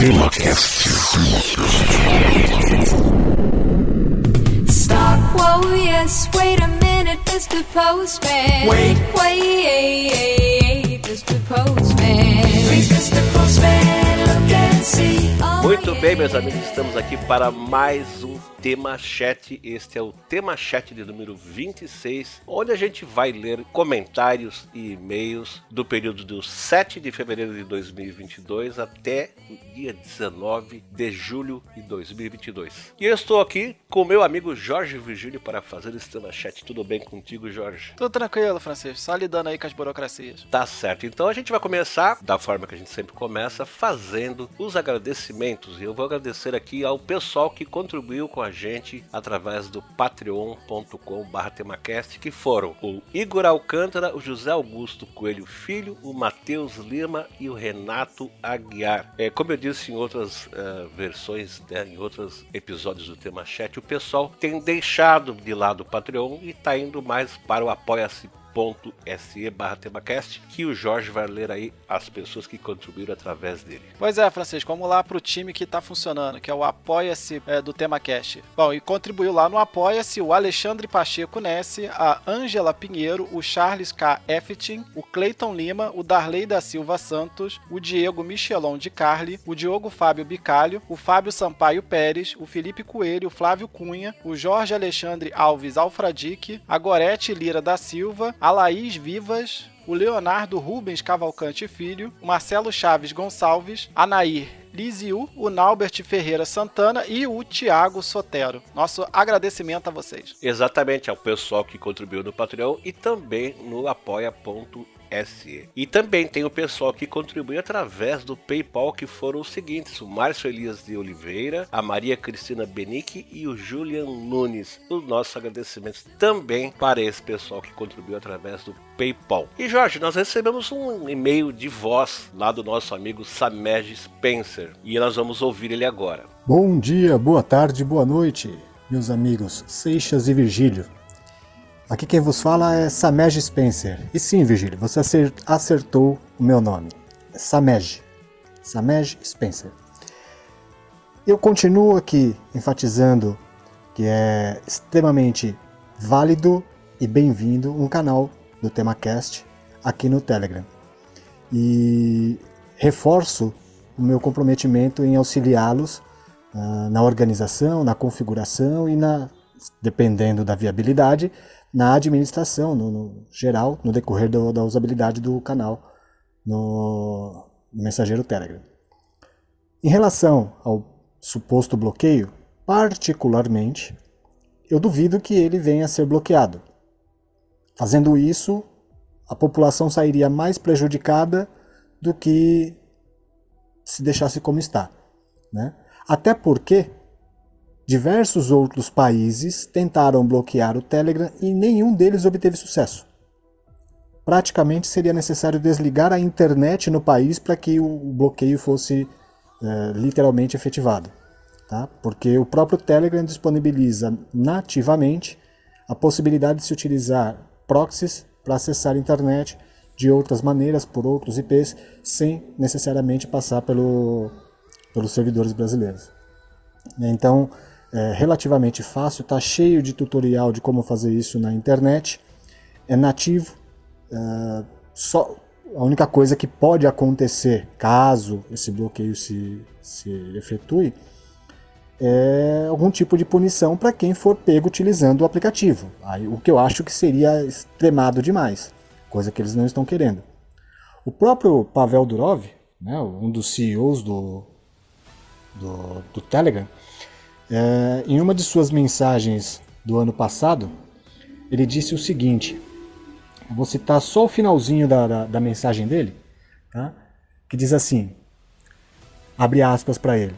TemaCast. Stop, whoa, yes, wait a minute, Mr. Postman. Wait. Wait, Mr. Postman. Please, Mr. Postman, look and see. Oh, Muito bem, meus amigos, estamos aqui para mais um Tema Chat. Este é o Tema Chat de número 26, onde a gente vai ler comentários e e-mails do período do 7 de fevereiro de 2022 até o dia 19 de julho de 2022. E eu estou aqui com o meu amigo Jorge Virgílio para fazer esse Tema Chat. Tudo bem contigo, Jorge? Tudo tranquilo, Francisco. Só lidando aí com as burocracias. Tá certo. Então a gente vai começar da forma que a gente sempre começa, fazendo os agradecimentos. E eu vou agradecer aqui ao pessoal que contribuiu com a gente através do patreon.com/temacast, que foram o Igor Alcântara, o José Augusto Coelho Filho, o Matheus Lima e o Renato Aguiar. É, como eu disse em outras eh, versões, né, em outros episódios do Tema Chat, o pessoal tem deixado de lado o Patreon e está indo mais para o Apoia-se apoia.se barra temacast que o Jorge vai ler aí as pessoas que contribuíram através dele. Pois é, Francisco, vamos lá pro time que tá funcionando, que é o Apoia-se é, do TemaCast. Bom, e contribuiu lá no Apoia-se o Alexandre Pacheco Nesse, a Ângela Pinheiro, o Charles K. Effetin, o Cleiton Lima, o Darley da Silva Santos, o Diego Michelon de Carli, o Diogo Fábio Bicalho, o Fábio Sampaio Pérez, o Felipe Coelho, o Flávio Cunha, o Jorge Alexandre Alves Alfradique, a Gorete Lira da Silva, a Laís Vivas, o Leonardo Rubens Cavalcante Filho, o Marcelo Chaves Gonçalves, a Nair Liziu, o Naubert Ferreira Santana e o Tiago Sotero. Nosso agradecimento a vocês. Exatamente ao pessoal que contribuiu no Patreon e também no apoia.se. E também tem o pessoal que contribui através do PayPal, que foram os seguintes: o Márcio Elias de Oliveira, a Maria Cristina Benique e o Julian Nunes. Os nossos agradecimentos também para esse pessoal que contribuiu através do PayPal. E Jorge, nós recebemos um e-mail de voz lá do nosso amigo Samed Spencer e nós vamos ouvir ele agora. Bom dia, boa tarde, boa noite, meus amigos Seixas e Virgílio. Aqui quem vos fala é Samej Spencer. E sim, Virgílio, você acer- acertou o meu nome. Samej. Samej Spencer. Eu continuo aqui enfatizando que é extremamente válido e bem-vindo um canal do TemaCast aqui no Telegram. E reforço o meu comprometimento em auxiliá-los ah, na organização, na configuração e na, dependendo da viabilidade, na administração, no, no geral, no decorrer do- da usabilidade do canal no, no mensageiro Telegram. Em relação ao suposto bloqueio, particularmente, eu duvido que ele venha a ser bloqueado. Fazendo isso, a população sairia mais prejudicada do que se deixasse como está. Né? Até porque diversos outros países tentaram bloquear o Telegram e nenhum deles obteve sucesso. Praticamente seria necessário desligar a internet no país para que o bloqueio fosse eh, literalmente efetivado. Tá? Porque o próprio Telegram disponibiliza nativamente a possibilidade de se utilizar proxies para acessar a internet de outras maneiras, por outros IPs, sem necessariamente passar pelo, pelos servidores brasileiros. Então, é relativamente fácil, está cheio de tutorial de como fazer isso na internet, é nativo, é, só, a única coisa que pode acontecer caso esse bloqueio se, se efetue é algum tipo de punição para quem for pego utilizando o aplicativo. Aí, o que eu acho que seria extremado demais, coisa que eles não estão querendo. O próprio Pavel Durov, né, um dos CEOs do, do, do Telegram, é, em uma de suas mensagens do ano passado, ele disse o seguinte: vou citar só o finalzinho da, da, da mensagem dele, tá? que diz assim: abre aspas para ele.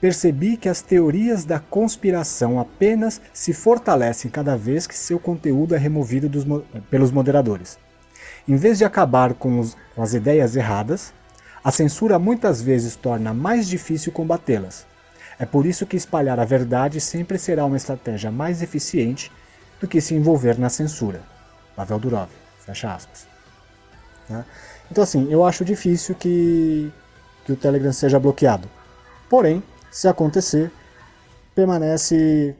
Percebi que as teorias da conspiração apenas se fortalecem cada vez que seu conteúdo é removido dos pelos moderadores. Em vez de acabar com, os- com as ideias erradas, a censura muitas vezes torna mais difícil combatê-las. É por isso que espalhar a verdade sempre será uma estratégia mais eficiente do que se envolver na censura. Pavel Durov, fecha aspas. Tá? Então assim, eu acho difícil que, que o Telegram seja bloqueado. Porém, se acontecer, permanece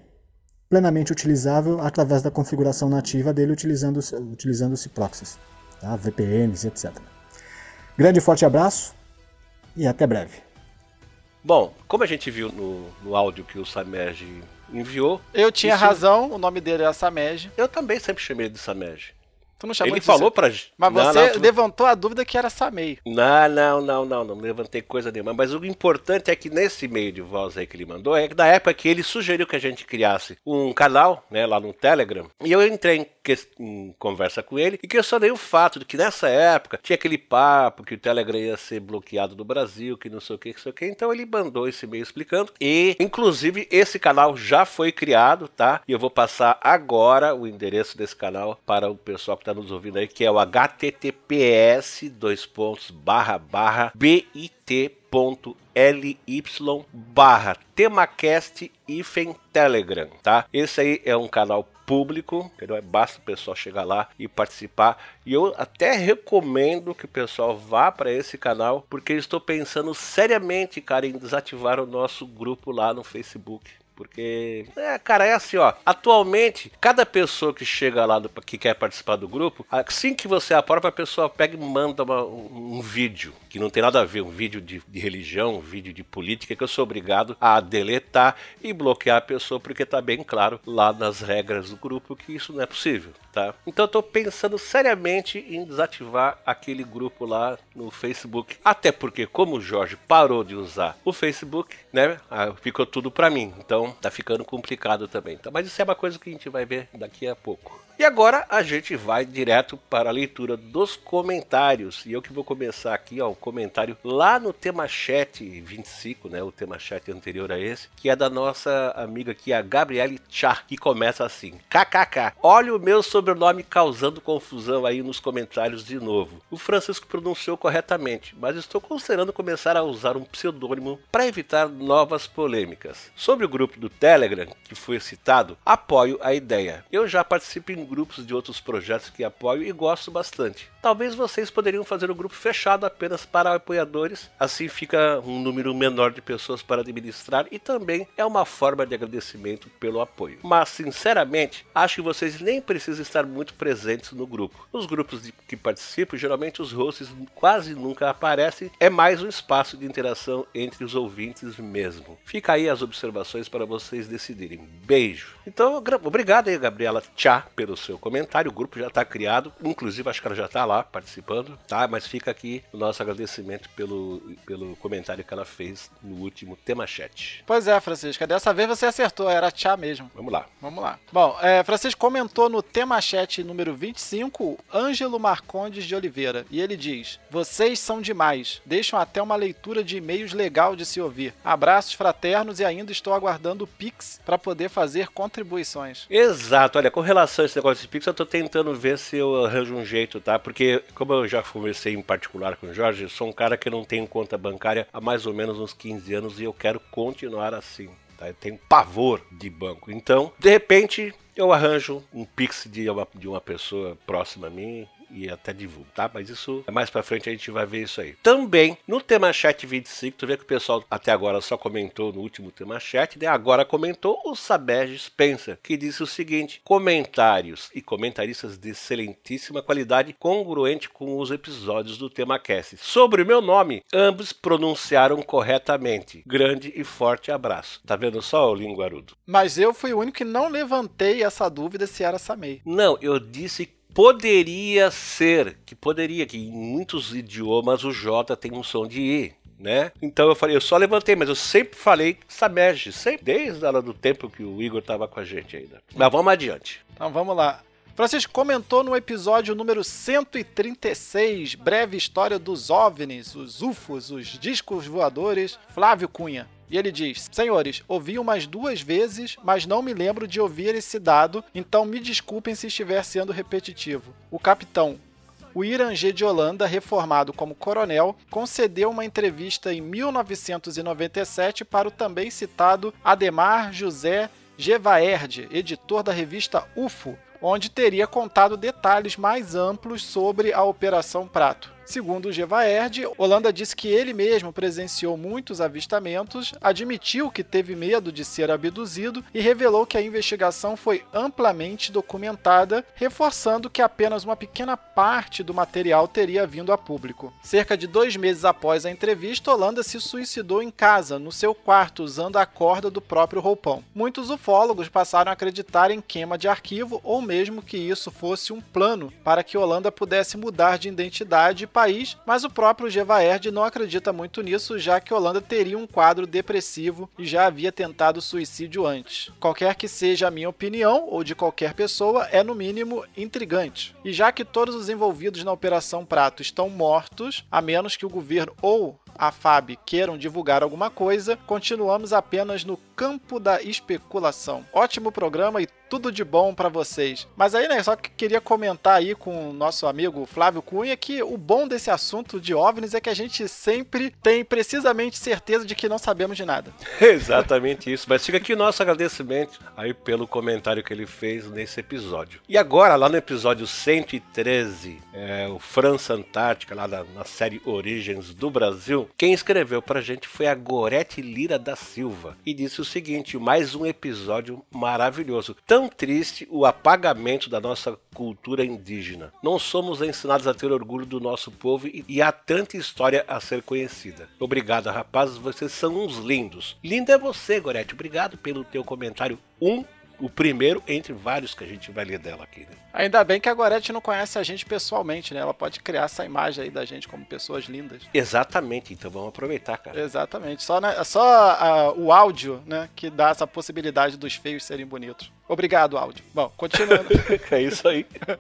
plenamente utilizável através da configuração nativa dele utilizando utilizando-se proxies, tá? VPNs, etc. Grande e forte abraço e até breve. Bom, como a gente viu no, no áudio que o Samed enviou, Eu tinha Isso- razão, o nome dele é Samej. eu também sempre chamei ele de Samed. Tu não chamou Ele falou pra. Mas Não, você não, tu- levantou a dúvida que era Samei. Não, não, não, não, não levantei coisa nenhuma. Mas o importante é que nesse e-mail de voz aí que ele mandou, é que na época que ele sugeriu que a gente criasse um canal, né, lá no Telegram, e eu entrei em, que- em conversa com ele e questionei o fato de que nessa época tinha aquele papo que o Telegram ia ser bloqueado do Brasil, que não sei o que, que sei o que. Então ele mandou esse e-mail explicando. E, inclusive, esse canal já foi criado, tá? E eu vou passar agora o endereço desse canal para o pessoal que está nos ouvindo aí, que é o https dois pontos barra barra bit.ly barra temacast hífen telegram, tá? Esse aí é um canal público, entendeu? Basta o pessoal chegar lá e participar. E eu até recomendo que o pessoal vá para esse canal, porque eu estou pensando seriamente, cara, em desativar o nosso grupo lá no Facebook. Porque, é, cara, é assim, ó. Atualmente, cada pessoa que chega lá, do, que quer participar do grupo, assim que você aprova, a pessoa pega e manda uma- um, um vídeo, que não tem nada a ver, um vídeo de, de religião, um vídeo de política, que eu sou obrigado a deletar e bloquear a pessoa, porque tá bem claro lá nas regras do grupo que isso não é possível, tá? Então eu tô pensando seriamente em desativar aquele grupo lá no Facebook. Até porque, como o Jorge parou de usar o Facebook, né? ah, Ficou tudo pra mim. Então tá ficando complicado também. Tá? Mas isso é uma coisa que a gente vai ver daqui a pouco. E agora a gente vai direto para a leitura dos comentários. E eu que vou começar aqui, ó, o comentário lá no tema chat 25, né? O tema chat anterior a esse, que é da nossa amiga aqui, a Gabriele Chá, que começa assim: KKK. Olha o meu sobrenome causando confusão aí nos comentários de novo. O Francisco pronunciou corretamente, mas estou considerando começar a usar um pseudônimo para evitar novas polêmicas. Sobre o grupo do Telegram, que foi citado, apoio a ideia. Eu já participo em grupos de outros projetos que apoio e gosto bastante. Talvez vocês poderiam fazer um grupo fechado apenas para apoiadores, assim fica um número menor de pessoas para administrar e também é uma forma de agradecimento pelo apoio. Mas, sinceramente, acho que vocês nem precisam estar muito presentes no grupo. Nos grupos de que participo, geralmente os hosts quase nunca aparecem, é mais um espaço de interação entre os ouvintes mesmo. Fica aí as observações para vocês decidirem. Beijo. Então, obrigado aí, Gabriela Tchá, pelo seu comentário. O grupo já está criado, inclusive acho que ela já está lá participando, tá? Mas fica aqui o nosso agradecimento pelo, pelo comentário que ela fez no último tema chat. Pois é, Francisca, dessa vez você acertou, era Tchá mesmo. Vamos lá. Vamos lá. Bom, é, Francisco comentou no tema chat número 25, Ângelo Marcondes de Oliveira, e ele diz: Vocês são demais, deixam até uma leitura de e-mails legal de se ouvir. Abraços fraternos e ainda estou aguardando o Pix para poder fazer contribuições. Exato, olha, com relação a esse negócio de Pix, eu tô tentando ver se eu arranjo um jeito, tá? Porque, como eu já conversei em particular com o Jorge, eu sou um cara que não tem conta bancária há mais ou menos uns 15 anos e eu quero continuar assim, tá? Eu tenho pavor de banco. Então, de repente, eu arranjo um Pix de uma, de uma pessoa próxima a mim e até divulgo, tá? Mas isso mais pra frente a gente vai ver isso aí. Também no tema chat 25, tu vê que o pessoal até agora só comentou no último tema chat, né? Agora comentou o Sabege Spencer, que disse o seguinte: comentários e comentaristas de excelentíssima qualidade, congruente com os episódios do tema cast. Sobre o meu nome, ambos pronunciaram corretamente. Grande e forte abraço. Tá vendo só, o linguarudo? Mas eu fui o único que não levantei essa dúvida se era Samei. Não, eu disse poderia ser, que poderia, que em muitos idiomas o J tem um som de I, né? Então eu falei, eu só levantei, mas eu sempre falei Samej, sempre, desde a do tempo que o Igor tava com a gente ainda. Mas vamos adiante. Então vamos lá. Francisco comentou no episódio número 136, breve história dos OVNIs, os UFOs, os discos voadores, Flávio Cunha. E ele diz: Senhores, ouvi umas duas vezes, mas não me lembro de ouvir esse dado, então me desculpem se estiver sendo repetitivo. O capitão o Irangê de Holanda, reformado como coronel, concedeu uma entrevista em 1997 para o também citado Ademar José Gevaerd, editor da revista UFO, onde teria contado detalhes mais amplos sobre a Operação Prato. Segundo o Gevaerd, Holanda disse que ele mesmo presenciou muitos avistamentos, admitiu que teve medo de ser abduzido e revelou que a investigação foi amplamente documentada, reforçando que apenas uma pequena parte do material teria vindo a público. Cerca de dois meses após a entrevista, Holanda se suicidou em casa, no seu quarto, usando a corda do próprio roupão. Muitos ufólogos passaram a acreditar em queima de arquivo ou mesmo que isso fosse um plano para que Holanda pudesse mudar de identidade país, mas o próprio Gevaerd não acredita muito nisso, já que Holanda teria um quadro depressivo e já havia tentado suicídio antes. Qualquer que seja a minha opinião, ou de qualquer pessoa, é no mínimo intrigante. E já que todos os envolvidos na Operação Prato estão mortos, a menos que o governo ou a FAB queiram divulgar alguma coisa, continuamos apenas no campo da especulação. Ótimo programa e tudo de bom para vocês. Mas aí, né, só que queria comentar aí com o nosso amigo Flávio Cunha que o bom desse assunto de OVNIs é que a gente sempre tem precisamente certeza de que não sabemos de nada. Exatamente isso. Mas fica aqui o nosso agradecimento aí pelo comentário que ele fez nesse episódio. E agora, lá no episódio 113, é, o França Antártica, lá da, na série Origens do Brasil, quem escreveu pra gente foi a Gorete Lira da Silva e disse o seguinte: mais um episódio maravilhoso. Tão triste o apagamento da nossa cultura indígena. Não somos ensinados a ter orgulho do nosso povo e, há tanta história a ser conhecida. Obrigado, rapazes, vocês são uns lindos. Lindo é você, Gorete. Obrigado pelo teu comentário. Um o primeiro entre vários que a gente vai ler dela aqui. Né? Ainda bem que a Gorete não conhece a gente pessoalmente, né? Ela pode criar essa imagem aí da gente como pessoas lindas. Exatamente, então vamos aproveitar, cara. Exatamente. Só, né, só ah, o áudio, né, que dá essa possibilidade dos feios serem bonitos. Obrigado, áudio. Bom, continuando. é isso aí.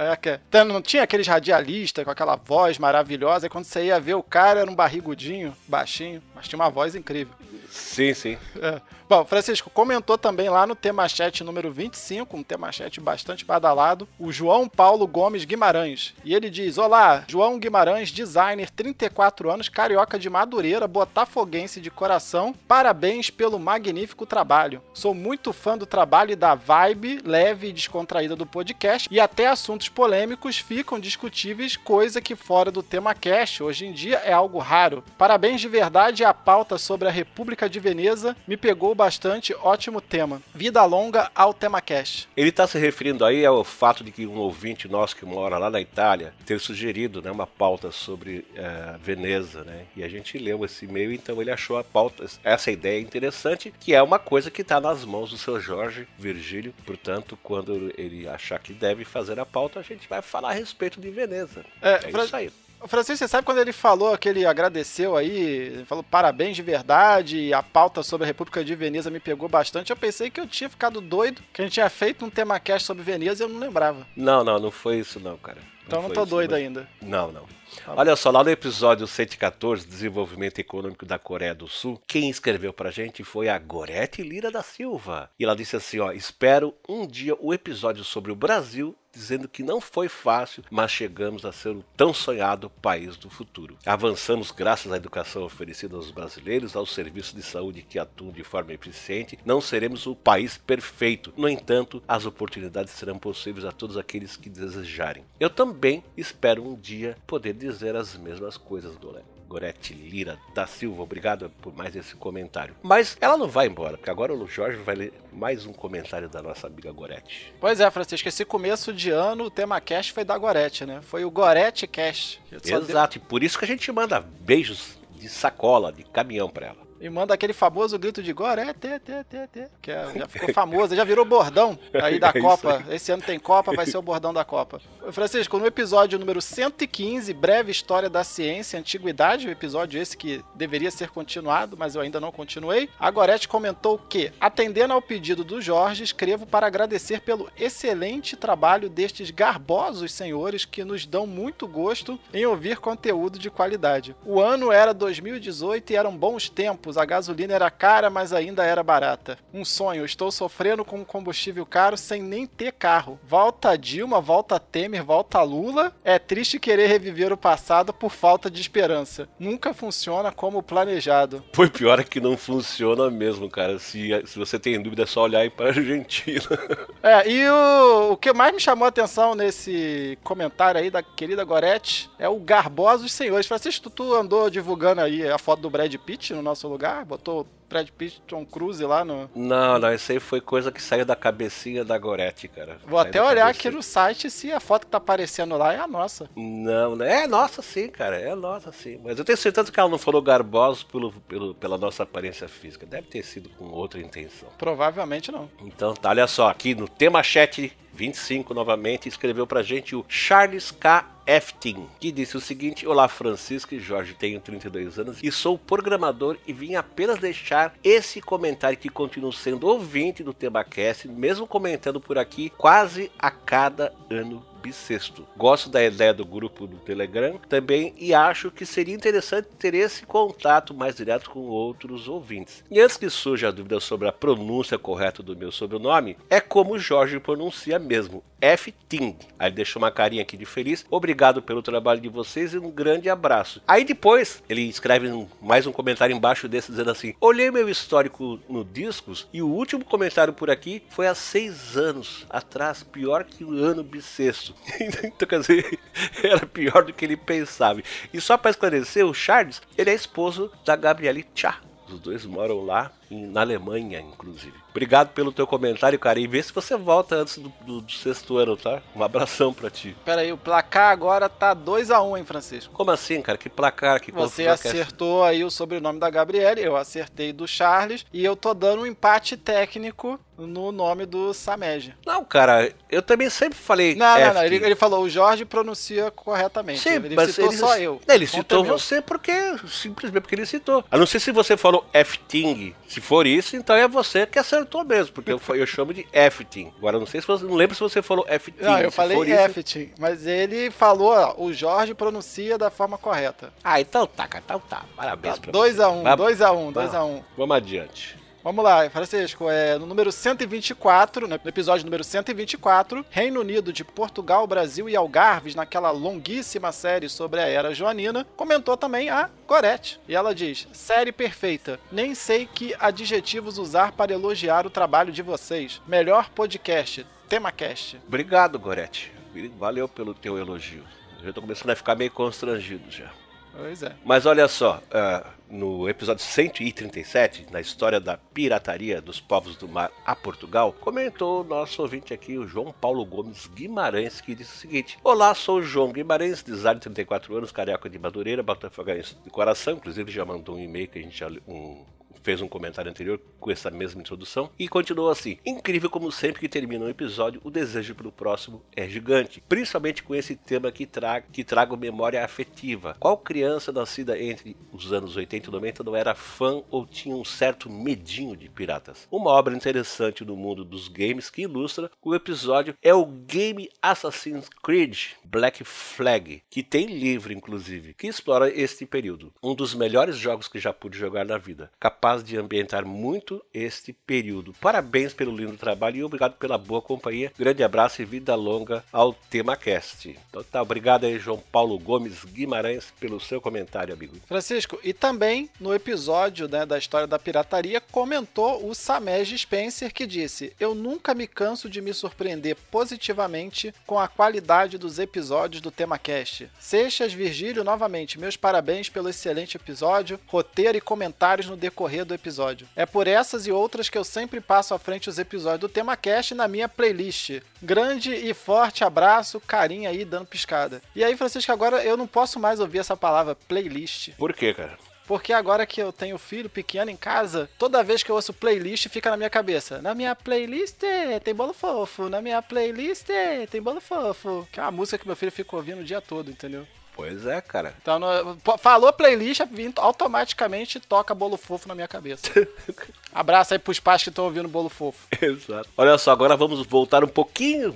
É, que, então, não tinha aqueles radialistas com aquela voz maravilhosa, e quando você ia ver o cara era um barrigudinho, baixinho, mas tinha uma voz incrível. Sim, sim. É. Bom, Francisco comentou também lá no tema chat número 25, um tema chat bastante badalado, o João Paulo Gomes Guimarães. E ele diz: Olá, João Guimarães, designer, 34 anos, carioca de Madureira, botafoguense de coração. Parabéns pelo magnífico trabalho. Sou muito fã do trabalho e da vibe leve e descontraída do podcast, e até assuntos polêmicos ficam discutíveis, coisa que fora do tema cast hoje em dia é algo raro. Parabéns de verdade, a pauta sobre a República de Veneza me pegou bastante, ótimo tema. Vida longa ao tema cast. Ele está se referindo aí ao fato de que um ouvinte nosso que mora lá na Itália ter sugerido né, uma pauta sobre uh, Veneza, né? E a gente leu esse e-mail, então ele achou a pauta, essa ideia interessante, que é uma coisa que está nas mãos do seu Jorge Virgílio. Portanto, quando ele achar que deve fazer a pauta, a gente vai falar a respeito de Veneza. É, É Fra- isso aí. Ô, Francisco, você sabe quando ele falou que ele agradeceu aí, ele falou parabéns de verdade, e a pauta sobre a República de Veneza me pegou bastante. Eu pensei que eu tinha ficado doido, que a gente tinha feito um tema cast sobre Veneza e eu não lembrava. Não, não, não foi isso não, cara. Então não foi tô isso, doido mas- ainda. Não, não. Tá Olha só, lá no episódio 114, Desenvolvimento Econômico da Coreia do Sul, quem escreveu pra gente foi a Gorete Lira da Silva. E ela disse assim, ó, espero um dia o episódio sobre o Brasil, dizendo que não foi fácil, mas chegamos a ser o tão sonhado país do futuro. Avançamos graças à educação oferecida aos brasileiros, aos serviços de saúde que atuam de forma eficiente. Não seremos o país perfeito. No entanto, as oportunidades serão possíveis a todos aqueles que desejarem. Eu também espero um dia poder dizer as mesmas coisas, Gorete. Gorete Lira da Silva, obrigado por mais esse comentário. Mas ela não vai embora, porque agora o Jorge vai ler mais um comentário da nossa amiga Gorete. Pois é, Francisco, esse começo de ano o tema cast foi da Gorete, né? Foi o Gorete Cast. Exato, e por isso que a gente manda beijos de sacola, de caminhão pra ela. E manda aquele famoso grito de Gorete, te, te, te, que é- já ficou famoso, já virou bordão aí da É Copa. Esse ano tem Copa, vai ser o bordão da Copa. Francisco, no episódio número 115, Breve História da Ciência e Antiguidade, o episódio esse que deveria ser continuado, mas eu ainda não continuei, a Gorete comentou que, atendendo ao pedido do Jorge, escrevo para agradecer pelo excelente trabalho destes garbosos senhores que nos dão muito gosto em ouvir conteúdo de qualidade. O ano era 2018 e eram bons tempos tempos a gasolina era cara, mas ainda era barata. Um sonho, estou sofrendo com combustível caro sem nem ter carro. Volta Dilma, volta Temer, volta Lula. É triste querer reviver o passado por falta de esperança. Nunca funciona como planejado. Foi pior é que não funciona mesmo, cara. Se, se você tem dúvida, é só olhar aí pra Argentina. É, e o, o que mais me chamou a atenção nesse comentário aí da querida Gorete é o Garbosos Senhores. Francisco, tu, tu andou divulgando aí a foto do Brad Pitt no nosso lugar? Botou Brad Pitt, Tom Cruise lá no... Não, não, isso aí foi coisa que saiu da cabecinha da Gorete, cara. Vou Saiu até olhar cabecinha. aqui no site se a foto que tá aparecendo lá é a nossa. Não, não, é nossa sim, cara, é nossa sim. Mas eu tenho certeza que ela não falou garboso pelo, pelo, pela nossa aparência física. Deve ter sido com outra intenção. Provavelmente não. Então tá, olha só, aqui no tema chat 25 novamente, escreveu pra gente o Charles K. Eftin, que disse o seguinte: Olá Francisco e Jorge, tenho 32 anos e sou programador e vim apenas deixar esse comentário que continuo sendo ouvinte do TemaCast, mesmo comentando por aqui quase a cada ano bissexto. Gosto da ideia do grupo do Telegram também e acho que seria interessante ter esse contato mais direto com outros ouvintes. E antes que surja a dúvida sobre a pronúncia correta do meu sobrenome, é como Jorge pronuncia mesmo, F-Ting. Aí ele deixou uma carinha aqui de feliz. Obrigado pelo trabalho de vocês e um grande abraço. Aí depois ele escreve mais um comentário embaixo desse dizendo assim: Olhei meu histórico no Discos e o último comentário por aqui foi há seis anos atrás, pior que o ano bissexto. então quer dizer, era pior do que ele pensava. E só para esclarecer, o Charles, ele é esposo da Gabriele Tchá. Os dois moram lá, na Alemanha, inclusive. Obrigado pelo teu comentário, cara. E vê se você volta antes do, do- do sexto ano, tá? Um abração pra ti. Pera aí, o placar agora tá 2x1, hein, Francisco? Como assim, cara? Que placar, que Você é acertou aí o sobrenome da Gabriele, eu acertei do Charles, e eu tô dando um empate técnico no nome do Samed. Não, cara, eu também sempre falei. Não, não, F, não, ele, ele falou, o Jorge pronuncia corretamente. Sim, ele mas citou ele, só eu. Ele citou meu. você porque. Simplesmente porque ele citou. A não ser se você falou F-Ting. Se for isso, então é você que acertou mesmo. Porque eu, eu chamo de F-Ting. Agora, não sei se você. Não lembro se você falou F-Ting. Não, eu Se falei for isso- Efting, mas ele falou, ó, o Jorge pronuncia da forma correta. Ah, então tá, cara. Então tá. Parabéns pra 2x1, Vai- 2x1, vai- 2x1. Vamos adiante. Vamos lá, Francisco, é, no número 124, né, no episódio número 124, Reino Unido de Portugal, Brasil e Algarves, naquela longuíssima série sobre a Era Joanina, comentou também a Gorete. E ela diz: Série perfeita. Nem sei que adjetivos usar para elogiar o trabalho de vocês. Melhor podcast, TemaCast. Obrigado, Gorete. Valeu pelo teu elogio. Eu já tô começando a ficar meio constrangido já. Pois é. Mas olha só, ah, no episódio 137, na história da pirataria dos povos do mar a Portugal, comentou o nosso ouvinte aqui, o João Paulo Gomes Guimarães, que disse o seguinte: Olá, sou o João Guimarães, design de 34 anos, carioca de Madureira, botafogaense de coração. Inclusive, já mandou um e-mail que a gente já um, fez um comentário anterior com essa mesma introdução e continuou assim: incrível como sempre que termina um episódio, o desejo pelo próximo é gigante, principalmente com esse tema que traga que trago memória afetiva. Qual criança nascida entre os anos 80 e 90 não era fã ou tinha um certo medinho de piratas? Uma obra interessante no mundo dos games que ilustra o episódio é o game Assassin's Creed Black Flag, que tem livro inclusive, que explora este período. Um dos melhores jogos que já pude jogar na vida, capaz de ambientar muito este período. Parabéns pelo lindo trabalho e obrigado pela boa companhia. Grande abraço e vida longa ao TemaCast. Então tá, obrigado aí João Paulo Gomes Guimarães pelo seu comentário, amigo. Francisco, e também no episódio né, da história da pirataria comentou o Samej Spencer que disse: Eu nunca me canso de me surpreender positivamente com a qualidade dos episódios do TemaCast. Seixas Virgílio, novamente, meus parabéns pelo excelente episódio, roteiro e comentários no decorrer do episódio. É por essas e outras que eu sempre passo à frente os episódios do TemaCast na minha playlist. Grande e forte abraço, carinha aí dando piscada. E aí, Francisco, agora eu não posso mais ouvir essa palavra playlist. Por quê, cara? Porque agora que eu tenho filho pequeno em casa, toda vez que eu ouço playlist fica na minha cabeça. Na minha playlist tem bolo fofo, na minha playlist tem bolo fofo. Que é uma música que meu filho fica ouvindo o dia todo, entendeu? Pois é, cara. Então, no- falou playlist, automaticamente toca bolo fofo na minha cabeça. Abraço aí pros pais que estão ouvindo bolo fofo. Exato. Olha só, agora vamos voltar um pouquinho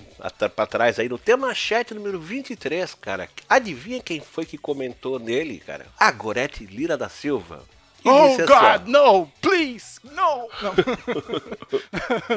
pra trás aí no tema chat número 23, cara. Adivinha quem foi que comentou nele, cara? A Gorete Lira da Silva. Oh ó, God, no, please, no. Não.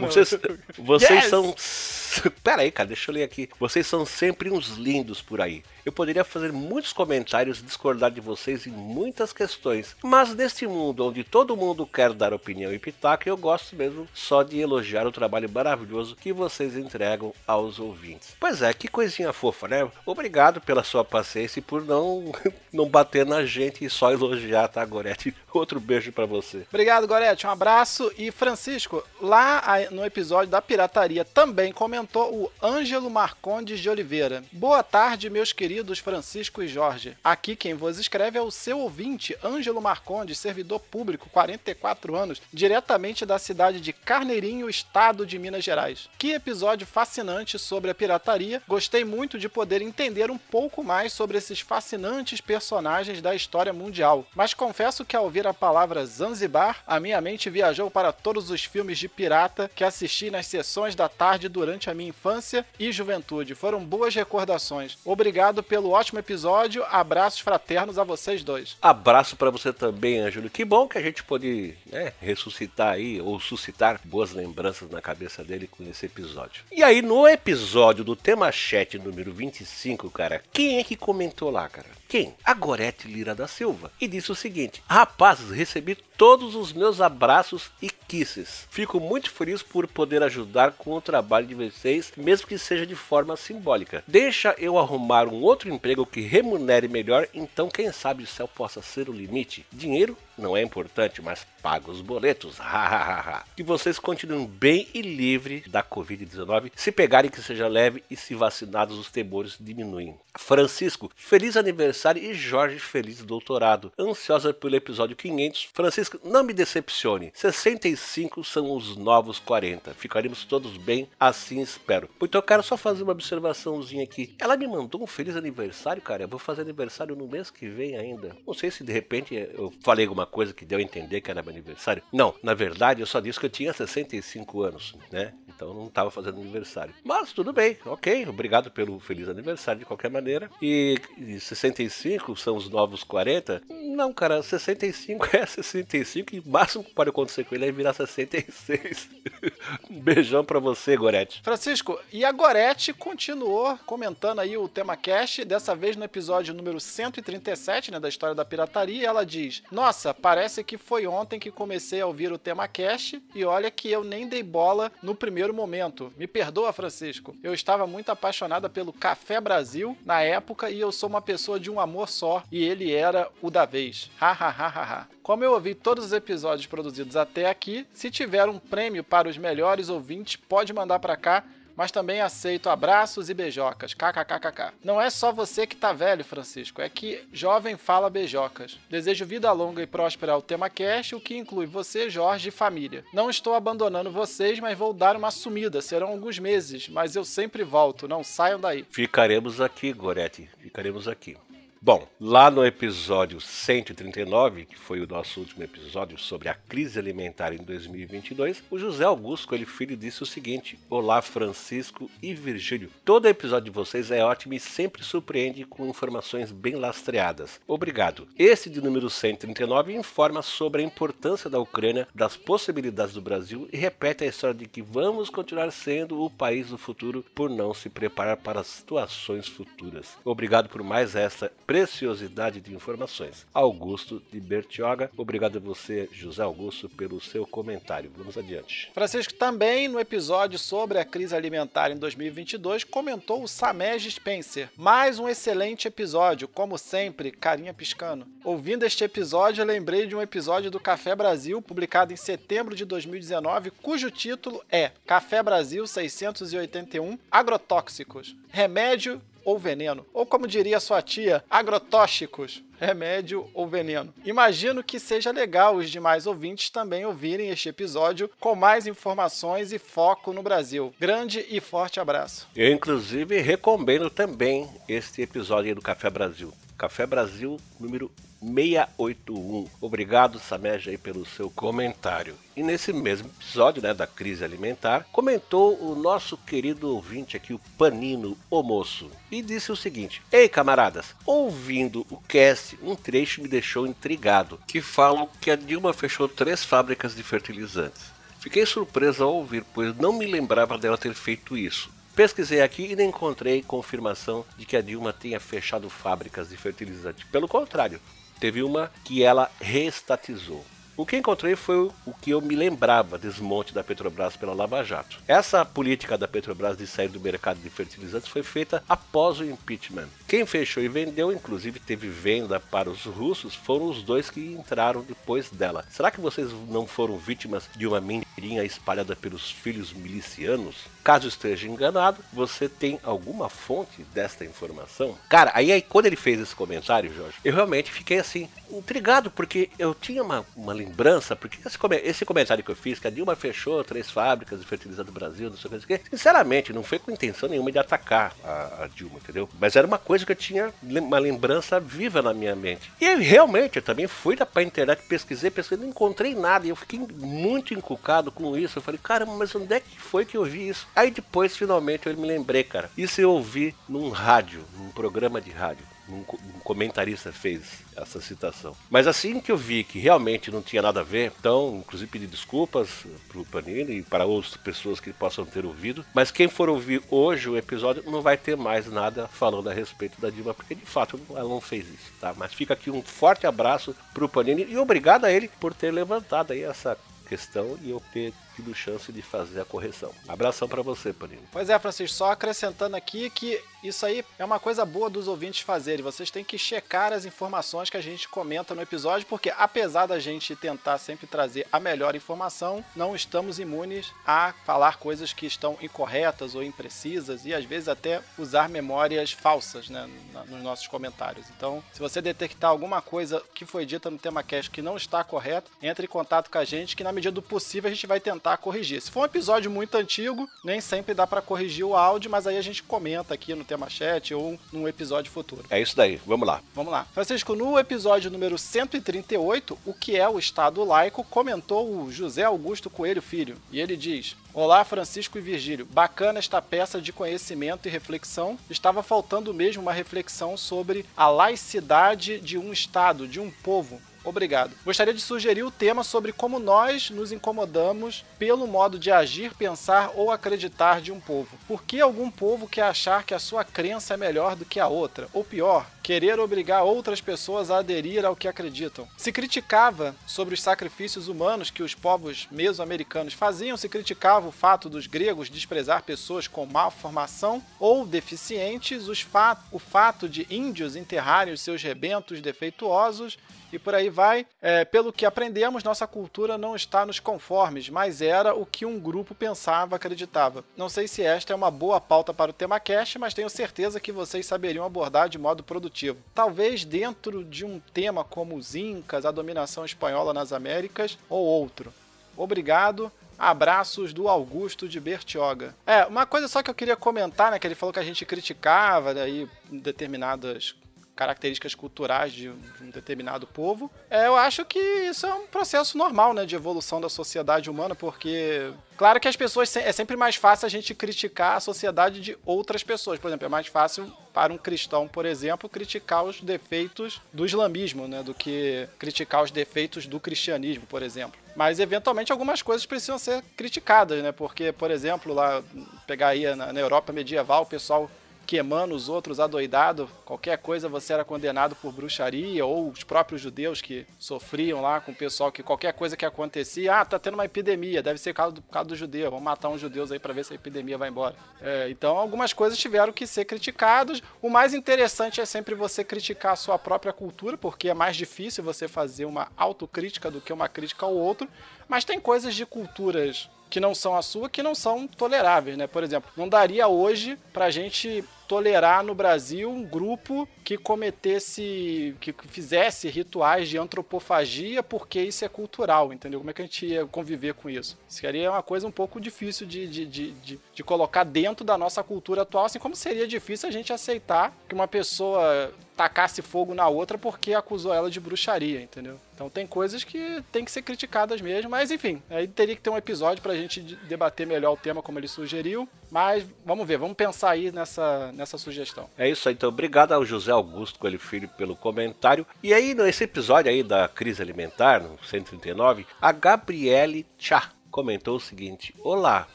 Vocês, vocês Yes! são. Pera aí, cara, deixa eu ler aqui. Vocês são sempre uns lindos por aí. Eu poderia fazer muitos comentários e discordar de vocês em muitas questões, mas neste mundo onde todo mundo quer dar opinião e pitaco, eu gosto mesmo só de elogiar o trabalho maravilhoso que vocês entregam aos ouvintes. Pois é, que coisinha fofa, né? Obrigado pela sua paciência e por não, não bater na gente e só elogiar, tá, Gorete? Outro beijo pra você. Obrigado, Gorete. Um abraço. E Francisco, lá no episódio da pirataria também comentou o Ângelo Marcondes de Oliveira. Boa tarde, meus queridos Francisco e Jorge. Aqui quem vos escreve é o seu ouvinte, Ângelo Marcondes, servidor público, 44 anos, diretamente da cidade de Carneirinho, estado de Minas Gerais. Que episódio fascinante sobre a pirataria. Gostei muito de poder entender um pouco mais sobre esses fascinantes personagens da história mundial. Mas confesso que ao ouvir a palavra Zanzibar, a minha mente viajou para todos os filmes de pirata que assisti nas sessões da tarde durante a minha infância e juventude. Foram boas recordações. Obrigado pelo ótimo episódio. Abraços fraternos a vocês dois. Abraço pra você também, Ângelo. Que bom que a gente pôde né, ressuscitar aí, ou suscitar boas lembranças na cabeça dele com esse episódio. E aí, no episódio do tema chat número 25, cara, quem é que comentou lá, cara? Quem? A Gorete Lira da Silva. E disse o seguinte: Rapazes, recebi todos os meus abraços e kisses. Fico muito feliz por poder ajudar com o trabalho de vocês, mesmo que seja de forma simbólica. Deixa eu arrumar um outro emprego que remunere melhor, então quem sabe o céu possa ser o limite. Dinheiro não é importante, mas paga os boletos. Hahaha. que vocês continuem bem e livre da Covid-19. Se pegarem que seja leve e se vacinados os temores diminuem. Francisco, feliz aniversário e Jorge, feliz doutorado. Ansiosa pelo episódio 500. Francisco, não me decepcione. 65 são os novos 40. Ficaremos todos bem, assim espero. Então eu quero só fazer uma observaçãozinha aqui. Ela me mandou um feliz aniversário, cara. Eu vou fazer aniversário no mês que vem ainda. Não sei se de repente eu falei alguma coisa que deu a entender que era meu aniversário. Não, na verdade eu só disse que eu tinha 65 anos, né? Então não estava fazendo aniversário. Mas tudo bem, ok. Obrigado pelo feliz aniversário de qualquer maneira. E, e 65 são os novos 40? Não, cara, 65 é 65 e o máximo que pode acontecer com ele é virar 66. um beijão pra você, Gorete. Francisco, e a Gorete continuou comentando aí o tema cast, dessa vez no episódio número 137, né, da história da pirataria, ela diz: "Nossa, parece que foi ontem que comecei a ouvir o tema cast e olha que eu nem dei bola no primeiro momento. Me perdoa, Francisco. Eu estava muito apaixonada pelo Café Brasil na época e eu sou uma pessoa de um amor só e ele era o da vez. Ha ha ha ha. ha. Como eu ouvi todos os episódios produzidos até aqui, se tiver um prêmio para os melhores ouvintes, pode mandar para cá mas também aceito abraços e beijocas. KKKKK. Não é só você que tá velho, Francisco, é que jovem fala beijocas. Desejo vida longa e próspera ao tema cast, o que inclui você, Jorge e família. Não estou abandonando vocês, mas vou dar uma sumida. Serão alguns meses, mas eu sempre volto. Não saiam daí. Ficaremos aqui, Gorete. Ficaremos aqui. Bom, lá no episódio 139, que foi o nosso último episódio sobre a crise alimentar em 2022, o José Augusto Coelho Filho disse o seguinte: Olá, Francisco e Virgílio. Todo episódio de vocês é ótimo e sempre surpreende com informações bem lastreadas. Obrigado. Esse de número 139 informa sobre a importância da Ucrânia, das possibilidades do Brasil e repete a história de que vamos continuar sendo o país do futuro por não se preparar para situações futuras. Obrigado por mais essa preciosidade de informações. Augusto de Bertioga, obrigado a você, José Augusto, pelo seu comentário. Vamos adiante. Francisco também, no episódio sobre a crise alimentar em 2022, comentou o Samej Spencer. Mais um excelente episódio, como sempre, carinha piscando. Ouvindo este episódio, lembrei de um episódio do Café Brasil, publicado em setembro de 2019, cujo título é Café Brasil 681 Agrotóxicos. Remédio ou veneno. Ou como diria sua tia, agrotóxicos. Remédio ou veneno. Imagino que seja legal os demais ouvintes também ouvirem este episódio com mais informações e foco no Brasil. Grande e forte abraço. Eu, inclusive, recomendo também este episódio do Café Brasil. Café Brasil número 681. Obrigado, Sameja, aí pelo seu comentário. E nesse mesmo episódio, né, da crise alimentar, comentou o nosso querido ouvinte aqui, o Panino, o moço, e disse o seguinte: Ei, camaradas, ouvindo o cast, um trecho me deixou intrigado, que falam que a Dilma fechou três fábricas de fertilizantes. Fiquei surpreso ao ouvir, pois não me lembrava dela ter feito isso. Pesquisei aqui e não encontrei confirmação de que a Dilma tenha fechado fábricas de fertilizante. Pelo contrário, teve uma que ela reestatizou. O que encontrei foi o que eu me lembrava desmonte da Petrobras pela Lava Jato. Essa política da Petrobras de sair do mercado de fertilizantes foi feita após o impeachment. Quem fechou e vendeu, inclusive teve venda para os russos, foram os dois que entraram depois dela. Será que vocês não foram vítimas de uma mentirinha espalhada pelos filhos milicianos? Caso esteja enganado, você tem alguma fonte desta informação? Cara, aí, aí quando ele fez esse comentário, Jorge, eu realmente fiquei assim, intrigado, porque eu tinha uma, uma lembrança, porque esse, come- esse comentário que eu fiz, que a Dilma fechou três fábricas de fertilizante do Brasil, não sei o que, sinceramente, não foi com intenção nenhuma de atacar a, a Dilma, entendeu? Mas era uma coisa que eu tinha uma lembrança viva na minha mente. E aí, realmente, eu também fui pra internet, pesquisei, pesquisei, não encontrei nada, e eu fiquei muito encucado com isso. Eu falei, caramba, mas onde é que foi que eu vi isso? Aí depois, finalmente, eu me lembrei, cara. Isso eu ouvi num rádio, num programa de rádio. Um, co- comentarista fez essa citação. Mas assim que eu vi que realmente não tinha nada a ver, então, inclusive pedi desculpas pro Panini e para outras pessoas que possam ter ouvido. Mas quem for ouvir hoje o episódio não vai ter mais nada falando a respeito da Dilma, porque de fato ela não fez isso, tá? Mas fica aqui um forte abraço pro Panini e obrigado a ele por ter levantado aí essa questão e eu ter tido chance de fazer a correção. Abração para você, Panini. Pois é, Francisco, só acrescentando aqui que isso aí é uma coisa boa dos ouvintes fazerem. Vocês têm que checar as informações que a gente comenta no episódio, porque apesar da gente tentar sempre trazer a melhor informação, não estamos imunes a falar coisas que estão incorretas ou imprecisas e às vezes até usar memórias falsas né, nos nossos comentários. Então, se você detectar alguma coisa que foi dita no tema cast que não está correto, entre em contato com a gente que na medida do possível a gente vai tentar corrigir. Se for um episódio muito antigo, nem sempre dá para corrigir o áudio, mas aí a gente comenta aqui no tema chat ou num episódio futuro. É isso daí, vamos lá. Vamos lá. Francisco, no episódio número 138, o que é o Estado laico, comentou o José Augusto Coelho Filho. E ele diz: Olá, Francisco e Virgílio. Bacana esta peça de conhecimento e reflexão. Estava faltando mesmo uma reflexão sobre a laicidade de um Estado, de um povo. Obrigado. Gostaria de sugerir o tema sobre como nós nos incomodamos pelo modo de agir, pensar ou acreditar de um povo. Por que algum povo quer achar que a sua crença é melhor do que a outra? Ou pior, querer obrigar outras pessoas a aderir ao que acreditam. Se criticava sobre os sacrifícios humanos que os povos mesoamericanos faziam, se criticava o fato dos gregos desprezar pessoas com má formação ou deficientes, fa o fato de índios enterrarem os seus rebentos defeituosos e por aí vai. É, pelo que aprendemos, nossa cultura não está nos conformes, mas era o que um grupo pensava, acreditava. Não sei se esta é uma boa pauta para o tema cast, mas tenho certeza que vocês saberiam abordar de modo produtivo. Talvez dentro de um tema como os Incas, a dominação espanhola nas Américas ou outro. Obrigado. Abraços do Augusto de Bertioga. É, uma coisa só que eu queria comentar, né? Que ele falou que a gente criticava daí determinadas características culturais de um de determinado povo. É, eu acho que isso é um processo normal, né, de evolução da sociedade humana, porque claro que as pessoas é sempre mais fácil a gente criticar a sociedade de outras pessoas. Por exemplo, é mais fácil para um cristão, por exemplo, criticar os defeitos do islamismo, né, do que criticar os defeitos do cristianismo, por exemplo. Mas eventualmente algumas coisas precisam ser criticadas, né? Porque, por exemplo, lá pegar aí na, na Europa medieval, o pessoal queimando os outros adoidado, qualquer coisa você era condenado por bruxaria, ou os próprios judeus que sofriam lá com o pessoal que qualquer coisa que acontecia, ah, tá tendo uma epidemia, deve ser por causa do, por causa do judeu, vamos matar uns judeus aí para ver se a epidemia vai embora. É, então algumas coisas tiveram que ser criticadas. O mais interessante é sempre você criticar a sua própria cultura, porque é mais difícil você fazer uma autocrítica do que uma crítica ao outro, mas tem coisas de culturas que não são a sua que não são toleráveis, né? Por exemplo, não daria hoje pra gente tolerar no Brasil um grupo que cometesse, que fizesse rituais de antropofagia porque isso é cultural, entendeu? Como é que a gente ia conviver com isso? Seria uma coisa um pouco difícil de, de, de, de, de colocar dentro da nossa cultura atual, assim como seria difícil a gente aceitar que uma pessoa tacasse fogo na outra porque acusou ela de bruxaria, entendeu? Então tem coisas que tem que ser criticadas mesmo, mas enfim, aí teria que ter um episódio pra gente debater melhor o tema como ele sugeriu, mas vamos ver, vamos pensar aí nessa, nessa sugestão. É isso aí, então obrigado ao José Augusto Coelho Filho pelo comentário. E aí, nesse episódio aí da crise alimentar, no 139, a Gabriele Chá comentou o seguinte: Olá,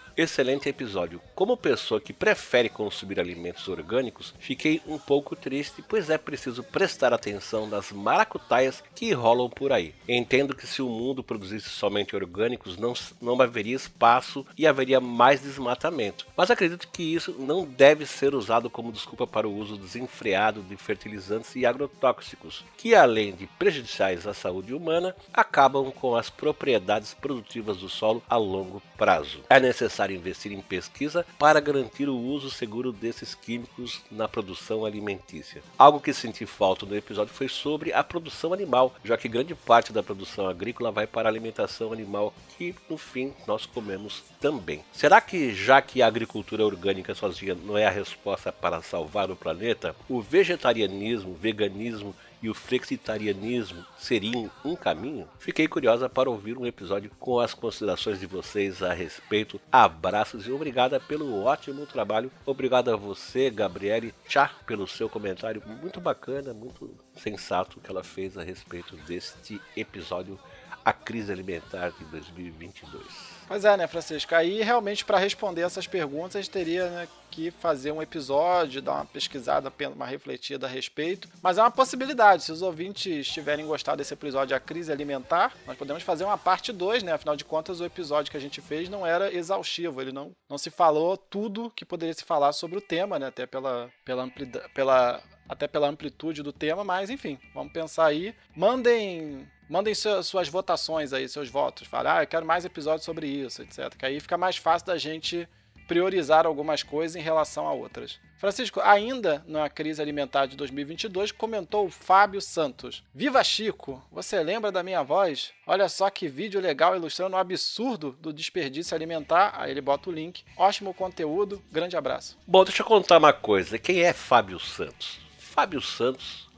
Excelente episódio. Como pessoa que prefere consumir alimentos orgânicos, fiquei um pouco triste, pois é preciso prestar atenção nas maracutaias que rolam por aí. Entendo que se o mundo produzisse somente orgânicos, não, não haveria espaço e haveria mais desmatamento. Mas acredito que isso não deve ser usado como desculpa para o uso desenfreado de fertilizantes e agrotóxicos, que além de prejudiciais à saúde humana, acabam com as propriedades produtivas do solo a longo prazo. É necessário necessário investir em pesquisa para garantir o uso seguro desses químicos na produção alimentícia. Algo que senti falta no episódio foi sobre a produção animal, já que grande parte da produção agrícola vai para a alimentação animal, que no fim nós comemos também. Será que, já que a agricultura orgânica sozinha não é a resposta para salvar o planeta, o vegetarianismo, veganismo e o flexitarianismo seriam um caminho? Fiquei curiosa para ouvir um episódio com as considerações de vocês a respeito. Abraços e obrigada pelo ótimo trabalho. Obrigado a você, Gabriele Tchá, pelo seu comentário muito bacana, muito sensato que ela fez a respeito deste episódio A Crise Alimentar de 2022. Pois é, né, Francisco? Aí realmente para responder essas perguntas a gente teria né, que fazer um episódio, dar uma pesquisada, uma refletida a respeito. Mas é uma possibilidade. Se os ouvintes tiverem gostado desse episódio A Crise Alimentar, nós podemos fazer uma parte 2, né? Afinal de contas, o episódio que a gente fez não era exaustivo. Ele não, não se falou tudo que poderia se falar sobre o tema, né? Até pela, pela, pela, até pela amplitude do tema, mas enfim, vamos pensar aí. Mandem mandem suas votações aí, seus votos. Falem, ah, eu quero mais episódios sobre isso, etc. Que aí fica mais fácil da gente priorizar algumas coisas em relação a outras. Francisco, ainda na crise alimentar de 2022, comentou o Fábio Santos. Viva Chico! Você lembra da minha voz? Olha só que vídeo legal ilustrando o absurdo do desperdício alimentar. Aí ele bota o link. Ótimo conteúdo. Grande abraço. Bom, deixa eu contar uma coisa. Quem é Fábio Santos? Fábio Santos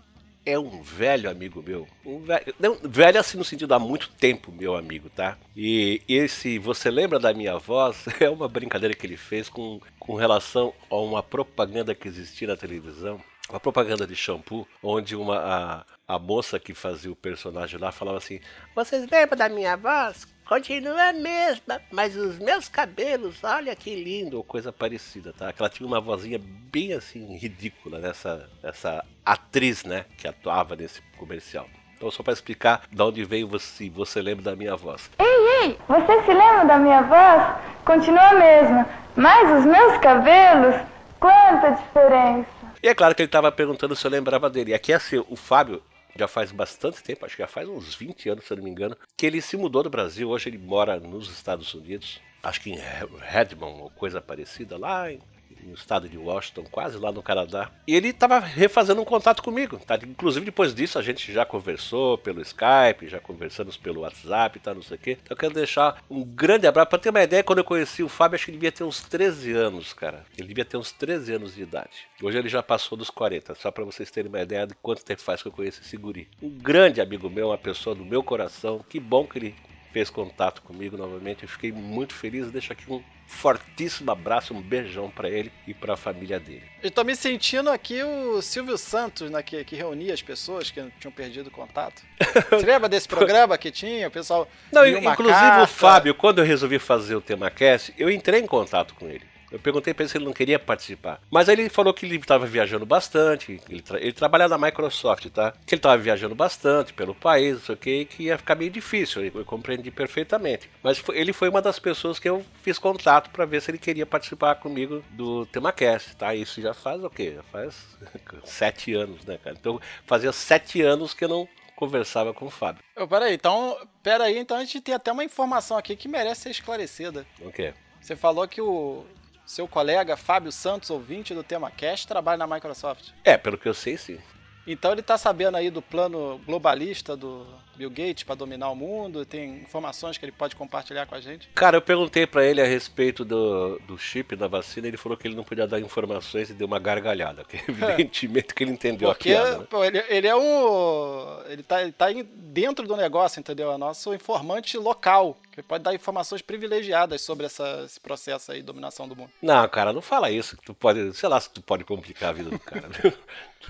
é um velho amigo meu. Um velho, não, velho assim no sentido há muito tempo, meu amigo, tá? E esse Você Lembra da Minha Voz é uma brincadeira que ele fez com, com relação a uma propaganda que existia na televisão. Uma propaganda de shampoo, onde uma, a, a moça que fazia o personagem lá falava assim: Vocês lembram da minha voz? Continua a mesma, mas os meus cabelos, olha que lindo, ou coisa parecida, tá? Que ela tinha uma vozinha bem assim, ridícula nessa essa atriz, né, que atuava nesse comercial. Então, só para explicar de onde veio você, você lembra da minha voz. Ei, ei, você se lembra da minha voz? Continua a mesma, mas os meus cabelos, quanta diferença. E é claro que ele estava perguntando se eu lembrava dele. E aqui assim, o Fábio, já faz bastante tempo, acho que já faz uns 20 anos, se eu não me engano, que ele se mudou do Brasil. Hoje ele mora nos Estados Unidos, acho que em Redmond ou coisa parecida, lá em no estado de Washington, quase lá no Canadá. E ele estava refazendo um contato comigo. Tá? Inclusive, depois disso, a gente já conversou pelo Skype, já conversamos pelo WhatsApp, tá, não sei o quê. Então, eu quero deixar um grande abraço. Para ter uma ideia, quando eu conheci o Fábio, acho que ele devia ter uns 13 anos, cara. Ele devia ter uns 13 anos de idade. Hoje ele já passou dos 40, só para vocês terem uma ideia de quanto tempo faz que eu conheço esse guri. Um grande amigo meu, uma pessoa do meu coração. Que bom que ele fez contato comigo novamente. Eu fiquei muito feliz. Deixo aqui um fortíssimo abraço, um beijão para ele e para a família dele. Eu tô me sentindo aqui o Silvio Santos, né, que, que reunia as pessoas que tinham perdido contato. Você lembra desse programa que tinha? O pessoal. Não, inclusive carta. o Fábio, quando eu resolvi fazer o tema cast, eu entrei em contato com ele. Eu perguntei para ele se ele não queria participar. Mas aí ele falou que ele estava viajando bastante. Ele, tra ele trabalha na Microsoft, tá? Que ele estava viajando bastante pelo país, não sei o que, que ia ficar meio difícil. Eu, eu compreendi perfeitamente. Mas foi, ele foi uma das pessoas que eu fiz contato para ver se ele queria participar comigo do TemaCast, tá? Isso já faz o quê? Já faz sete anos, né, cara? Então fazia sete anos que eu não conversava com o Fábio. Oh, peraí, então, peraí, então a gente tem até uma informação aqui que merece ser esclarecida. O quê? Você falou que o seu colega Fábio Santos, ouvinte do Tema Cast, trabalha na Microsoft. É, pelo que eu sei, sim. Então ele tá sabendo aí do plano globalista do Bill Gates para dominar o mundo, tem informações que ele pode compartilhar com a gente. Cara, eu perguntei pra ele a respeito do, do chip da vacina, ele falou que ele não podia dar informações e deu uma gargalhada. Que evidentemente que ele entendeu Porque a piada. né? pô, ele, ele é um. Ele tá, ele tá em- dentro do negócio, entendeu? É nosso informante local, que pode dar informações privilegiadas sobre essa- esse processo aí de dominação do mundo. Não, cara, não fala isso, que tu pode, sei lá, se tu pode complicar a vida do cara.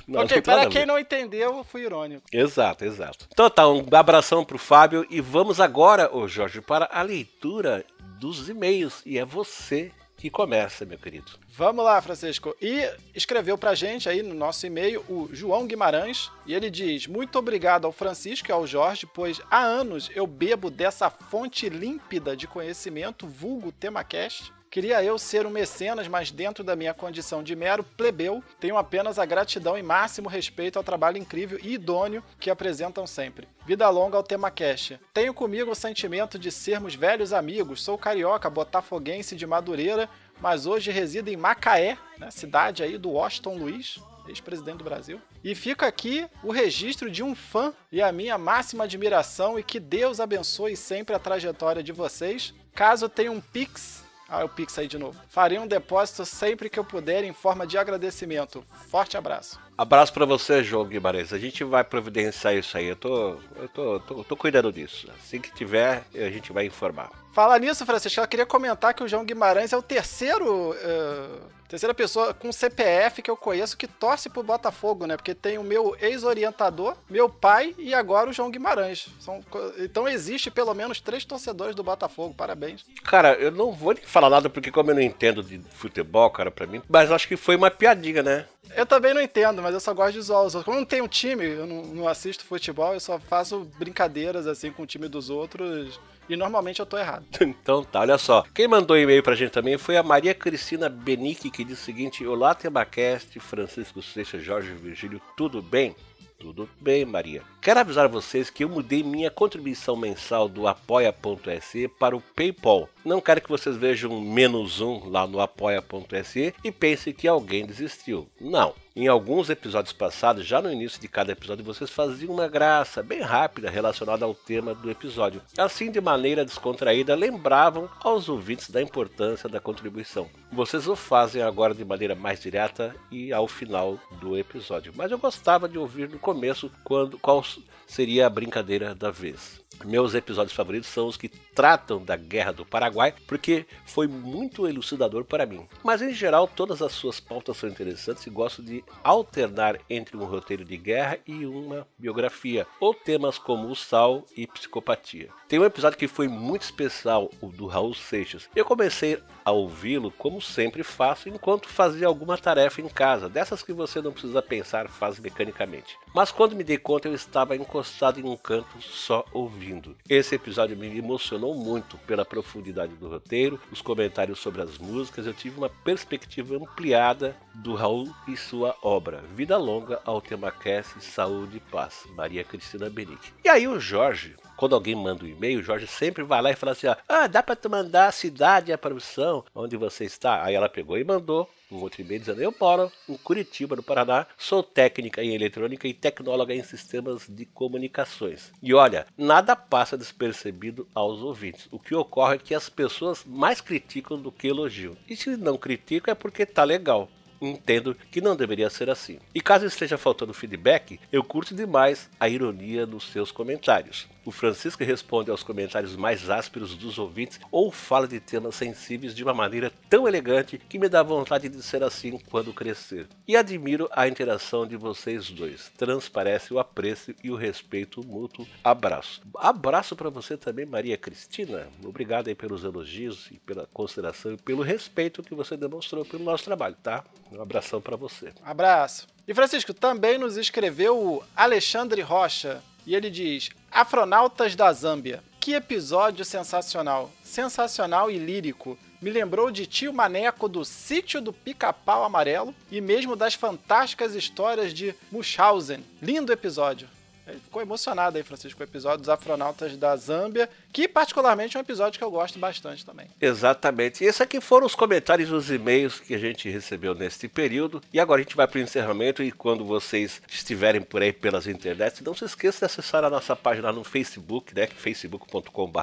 Não, ok, não para quem não entendeu, eu fui irônico. Exato, exato. Então tá, um abração pro Fábio e vamos agora, ô Jorge, para a leitura dos e-mails. E é você que começa, meu querido. Vamos lá, Francisco. E escreveu pra gente aí no nosso e-mail o João Guimarães. E ele diz: Muito obrigado ao Francisco e ao Jorge, pois há anos eu bebo dessa fonte límpida de conhecimento, vulgo TemaCast. Queria eu ser um mecenas, mas dentro da minha condição de mero plebeu, tenho apenas a gratidão e máximo respeito ao trabalho incrível e idôneo que apresentam sempre. Vida longa ao TemaCast. Tenho comigo o sentimento de sermos velhos amigos. Sou carioca, botafoguense de Madureira, mas hoje resido em Macaé, né, cidade aí do Washington Luiz, ex-presidente do Brasil. E fica aqui o registro de um fã e a minha máxima admiração e que Deus abençoe sempre a trajetória de vocês. Caso tenha um Pix, ah, o Pix aí de novo. Farei um depósito sempre que eu puder em forma de agradecimento. Forte abraço. Abraço pra você, João Guimarães. A gente vai providenciar isso aí. Eu tô, eu tô, tô, tô cuidando disso. Assim que tiver, a gente vai informar. Falar nisso, Francisco, eu queria comentar que o João Guimarães é o terceiro. eh, terceira pessoa com CPF que eu conheço que torce pro Botafogo, né? Porque tem o meu ex-orientador, meu pai e agora o João Guimarães. São então existe pelo menos três torcedores do Botafogo. Parabéns. Cara, eu não vou nem falar nada porque como eu não entendo de futebol, cara, pra mim, mas acho que foi uma piadinha, né? Eu também não entendo, mas eu só gosto de zoar os outros. Como não tenho time, eu não, não assisto futebol, eu só faço brincadeiras assim com o time dos outros. E normalmente eu tô errado. Então tá, olha só. Quem mandou e-mail pra gente também foi a Maria Cristina Benique, que diz o seguinte: Olá, Temacast, Francisco Seixas, Jorge Virgílio, tudo bem? Tudo bem, Maria. Quero avisar vocês que eu mudei minha contribuição mensal do apoia.se para o PayPal. Não quero que vocês vejam menos um lá no apoia.se e pensem que alguém desistiu. Não. Em alguns episódios passados, já no início de cada episódio, vocês faziam uma graça bem rápida relacionada ao tema do episódio. Assim, de maneira descontraída, lembravam aos ouvintes da importância da contribuição. Vocês o fazem agora de maneira mais direta e ao final do episódio. Mas eu gostava de ouvir no começo quando qual seria a brincadeira da vez. Meus episódios favoritos são os que tratam da Guerra do Paraguai, porque foi muito elucidador para mim. Mas em geral, todas as suas pautas são interessantes e gosto de alternar entre um roteiro de guerra e uma biografia, ou temas como o sal e psicopatia. Tem um episódio que foi muito especial, o do Raul Seixas. Eu comecei a ouvi-lo como sempre faço enquanto fazia alguma tarefa em casa, dessas que você não precisa pensar, faz mecanicamente. Mas quando me dei conta, eu estava encostado em um canto só ouvindo. Esse episódio me emocionou muito pela profundidade do roteiro, os comentários sobre as músicas. Eu tive uma perspectiva ampliada do Raul e sua obra. Vida longa ao Temacast, saúde e paz. Maria Cristina Benique. E aí o Jorge, quando alguém manda um e-mail, o Jorge sempre vai lá e fala assim: ó, Ah, dá pra tu mandar a cidade e a profissão onde você está? Aí ela pegou e mandou um outro e-mail dizendo: Eu moro em Curitiba, no Paraná, sou técnica em eletrônica e tecnóloga em sistemas de comunicações. E olha, nada passa despercebido aos ouvintes. O que ocorre é que as pessoas mais criticam do que elogiam. E se não criticam é porque tá legal entendo que não deveria ser assim. E caso esteja faltando feedback, eu curto demais a ironia nos seus comentários. O Francisco responde aos comentários mais ásperos dos ouvintes ou fala de temas sensíveis de uma maneira tão elegante que me dá vontade de ser assim quando crescer. E admiro a interação de vocês dois. Transparece o apreço e o respeito mútuo. Abraço. Abraço para você também, Maria Cristina. Obrigado aí pelos elogios e pela consideração e pelo respeito que você demonstrou pelo nosso trabalho, tá? Um abração para você. Abraço. E Francisco, também nos escreveu o Alexandre Rocha. E ele diz: Afronautas da Zâmbia. Que episódio sensacional. Sensacional e lírico. Me lembrou de tio Maneco do Sítio do Pica-Pau Amarelo e mesmo das fantásticas histórias de Munchausen. Lindo episódio. Ele ficou emocionado aí, Francisco, com o episódio dos Afronautas da Zâmbia, que particularmente é um episódio que eu gosto bastante também. Exatamente. E esses aqui foram os comentários e os e-mails que a gente recebeu neste período. E agora a gente vai para o encerramento. E quando vocês estiverem por aí pelas internets, não se esqueça de acessar a nossa página no Facebook, né? facebook.com.br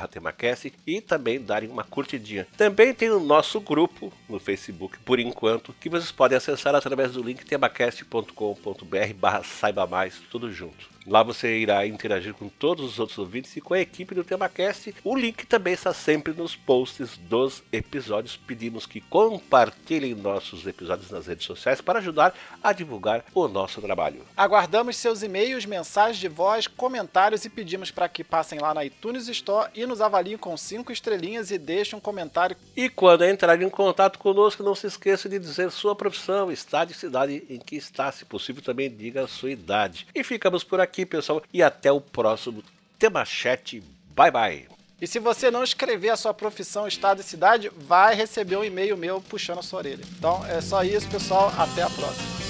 e também darem uma curtidinha. Também tem o nosso grupo no Facebook, por enquanto, que vocês podem acessar através do link temacast.com.br saiba mais, tudo junto. Lá você irá interagir com todos os outros ouvintes e com a equipe do TemaCast. O link também está sempre nos posts dos episódios. Pedimos que compartilhem nossos episódios nas redes sociais para ajudar a divulgar o nosso trabalho. Aguardamos seus e-mails, mensagens de voz, comentários e pedimos para que passem lá na iTunes Store e nos avaliem com 5 estrelinhas e deixem um comentário. E quando entrar em contato conosco, não se esqueça de dizer sua profissão, estado e cidade em que está. Se possível, também diga a sua idade. E ficamos por aqui, pessoal, e até o próximo Tema Chat. Bye bye. E se você não escrever a sua profissão, estado e cidade, vai receber um e-mail meu puxando a sua orelha. Então é só isso, pessoal. Até a próxima.